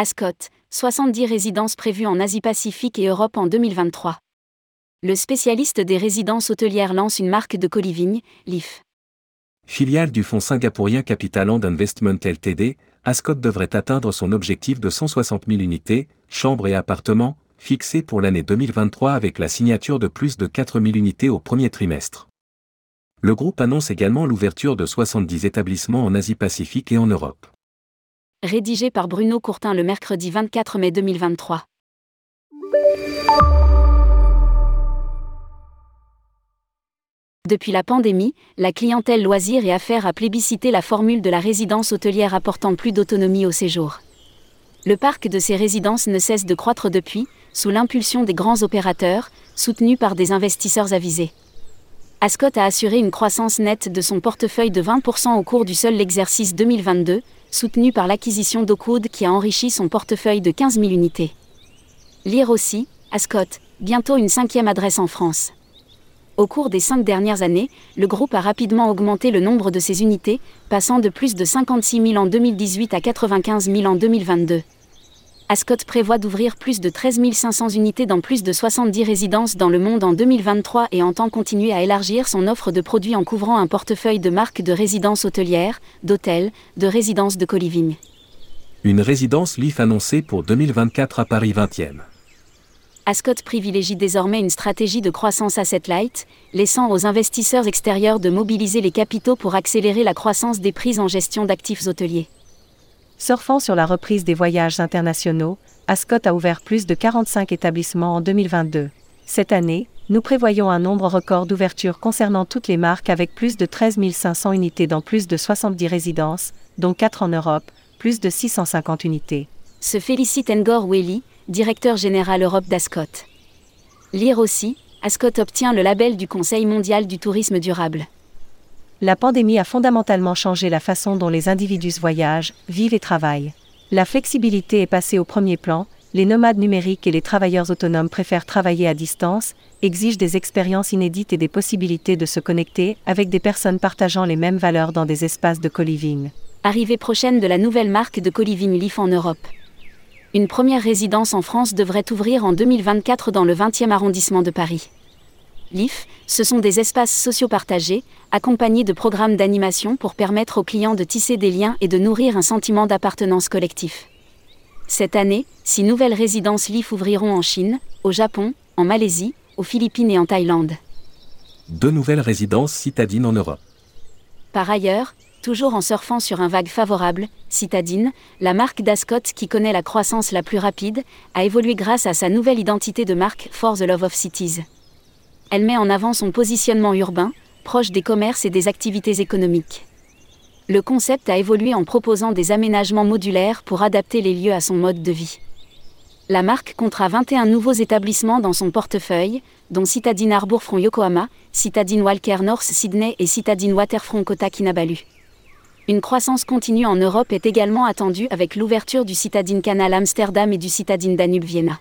Ascot, 70 résidences prévues en Asie-Pacifique et Europe en 2023. Le spécialiste des résidences hôtelières lance une marque de colivigne, LIF. Filiale du fonds singapourien Capital Investment Ltd, Ascot devrait atteindre son objectif de 160 000 unités, chambres et appartements, fixé pour l'année 2023 avec la signature de plus de 4 000 unités au premier trimestre. Le groupe annonce également l'ouverture de 70 établissements en Asie-Pacifique et en Europe. Rédigé par Bruno Courtin le mercredi 24 mai 2023. Depuis la pandémie, la clientèle loisirs et affaires a plébiscité la formule de la résidence hôtelière apportant plus d'autonomie au séjour. Le parc de ces résidences ne cesse de croître depuis, sous l'impulsion des grands opérateurs, soutenus par des investisseurs avisés. Ascot a assuré une croissance nette de son portefeuille de 20% au cours du seul exercice 2022, soutenu par l'acquisition d'Oakwood qui a enrichi son portefeuille de 15 000 unités. Lire aussi, Ascot, bientôt une cinquième adresse en France. Au cours des cinq dernières années, le groupe a rapidement augmenté le nombre de ses unités, passant de plus de 56 000 en 2018 à 95 000 en 2022. Ascot prévoit d'ouvrir plus de 13 500 unités dans plus de 70 résidences dans le monde en 2023 et entend continuer à élargir son offre de produits en couvrant un portefeuille de marques de résidences hôtelières, d'hôtels, de résidences de coliving. Une résidence LIF annoncée pour 2024 à Paris 20e. Ascot privilégie désormais une stratégie de croissance asset light, laissant aux investisseurs extérieurs de mobiliser les capitaux pour accélérer la croissance des prises en gestion d'actifs hôteliers. Surfant sur la reprise des voyages internationaux, Ascot a ouvert plus de 45 établissements en 2022. Cette année, nous prévoyons un nombre record d'ouvertures concernant toutes les marques avec plus de 13 500 unités dans plus de 70 résidences, dont 4 en Europe, plus de 650 unités. Se félicite Ngor Welly, directeur général Europe d'Ascot. Lire aussi, Ascot obtient le label du Conseil mondial du tourisme durable. La pandémie a fondamentalement changé la façon dont les individus voyagent, vivent et travaillent. La flexibilité est passée au premier plan, les nomades numériques et les travailleurs autonomes préfèrent travailler à distance, exigent des expériences inédites et des possibilités de se connecter avec des personnes partageant les mêmes valeurs dans des espaces de co-living. Arrivée prochaine de la nouvelle marque de co-living Leaf en Europe. Une première résidence en France devrait ouvrir en 2024 dans le 20e arrondissement de Paris. LIF, ce sont des espaces sociaux partagés, accompagnés de programmes d'animation pour permettre aux clients de tisser des liens et de nourrir un sentiment d'appartenance collectif. Cette année, six nouvelles résidences LIF ouvriront en Chine, au Japon, en Malaisie, aux Philippines et en Thaïlande. Deux nouvelles résidences citadines en Europe. Par ailleurs, toujours en surfant sur un vague favorable, Citadine, la marque d'Ascot qui connaît la croissance la plus rapide, a évolué grâce à sa nouvelle identité de marque For the Love of Cities elle met en avant son positionnement urbain, proche des commerces et des activités économiques. Le concept a évolué en proposant des aménagements modulaires pour adapter les lieux à son mode de vie. La marque comptera 21 nouveaux établissements dans son portefeuille, dont Citadine Harbourfront Yokohama, Citadine Walker North Sydney et Citadine Waterfront Kota Kinabalu. Une croissance continue en Europe est également attendue avec l'ouverture du Citadine Canal Amsterdam et du Citadine Danube Vienna.